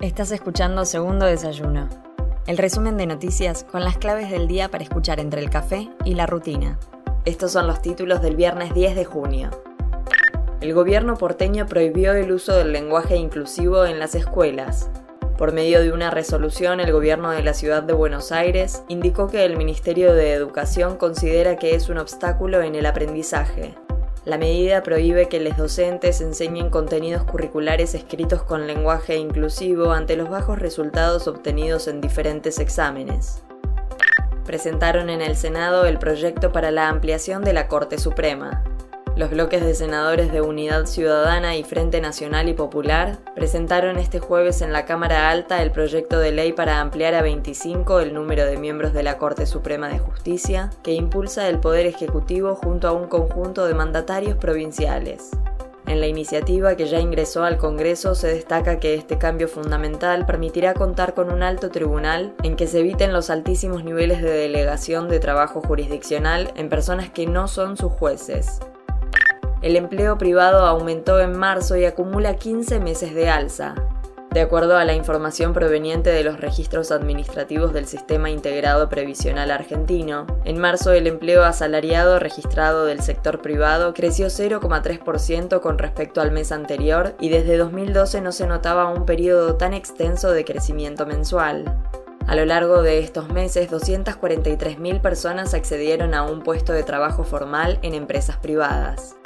Estás escuchando Segundo Desayuno, el resumen de noticias con las claves del día para escuchar entre el café y la rutina. Estos son los títulos del viernes 10 de junio. El gobierno porteño prohibió el uso del lenguaje inclusivo en las escuelas. Por medio de una resolución, el gobierno de la ciudad de Buenos Aires indicó que el Ministerio de Educación considera que es un obstáculo en el aprendizaje. La medida prohíbe que los docentes enseñen contenidos curriculares escritos con lenguaje inclusivo ante los bajos resultados obtenidos en diferentes exámenes. Presentaron en el Senado el proyecto para la ampliación de la Corte Suprema. Los bloques de senadores de Unidad Ciudadana y Frente Nacional y Popular presentaron este jueves en la Cámara Alta el proyecto de ley para ampliar a 25 el número de miembros de la Corte Suprema de Justicia, que impulsa el Poder Ejecutivo junto a un conjunto de mandatarios provinciales. En la iniciativa que ya ingresó al Congreso se destaca que este cambio fundamental permitirá contar con un alto tribunal en que se eviten los altísimos niveles de delegación de trabajo jurisdiccional en personas que no son sus jueces. El empleo privado aumentó en marzo y acumula 15 meses de alza. De acuerdo a la información proveniente de los registros administrativos del Sistema Integrado Previsional Argentino, en marzo el empleo asalariado registrado del sector privado creció 0,3% con respecto al mes anterior y desde 2012 no se notaba un periodo tan extenso de crecimiento mensual. A lo largo de estos meses, 243.000 personas accedieron a un puesto de trabajo formal en empresas privadas.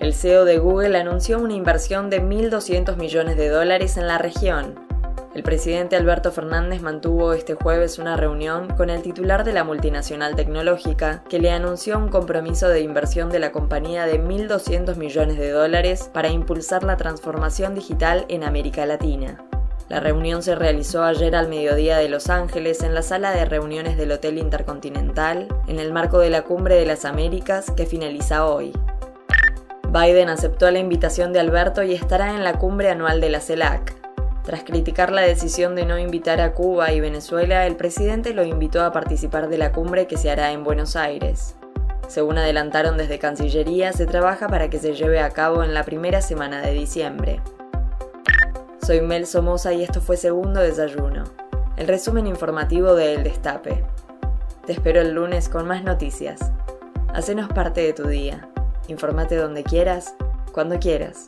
El CEO de Google anunció una inversión de 1.200 millones de dólares en la región. El presidente Alberto Fernández mantuvo este jueves una reunión con el titular de la multinacional tecnológica, que le anunció un compromiso de inversión de la compañía de 1.200 millones de dólares para impulsar la transformación digital en América Latina. La reunión se realizó ayer al mediodía de Los Ángeles en la sala de reuniones del Hotel Intercontinental, en el marco de la Cumbre de las Américas que finaliza hoy. Biden aceptó la invitación de Alberto y estará en la cumbre anual de la CELAC. Tras criticar la decisión de no invitar a Cuba y Venezuela, el presidente lo invitó a participar de la cumbre que se hará en Buenos Aires. Según adelantaron desde Cancillería, se trabaja para que se lleve a cabo en la primera semana de diciembre. Soy Mel Somoza y esto fue Segundo Desayuno, el resumen informativo de El Destape. Te espero el lunes con más noticias. Hacenos parte de tu día. Infórmate donde quieras, cuando quieras.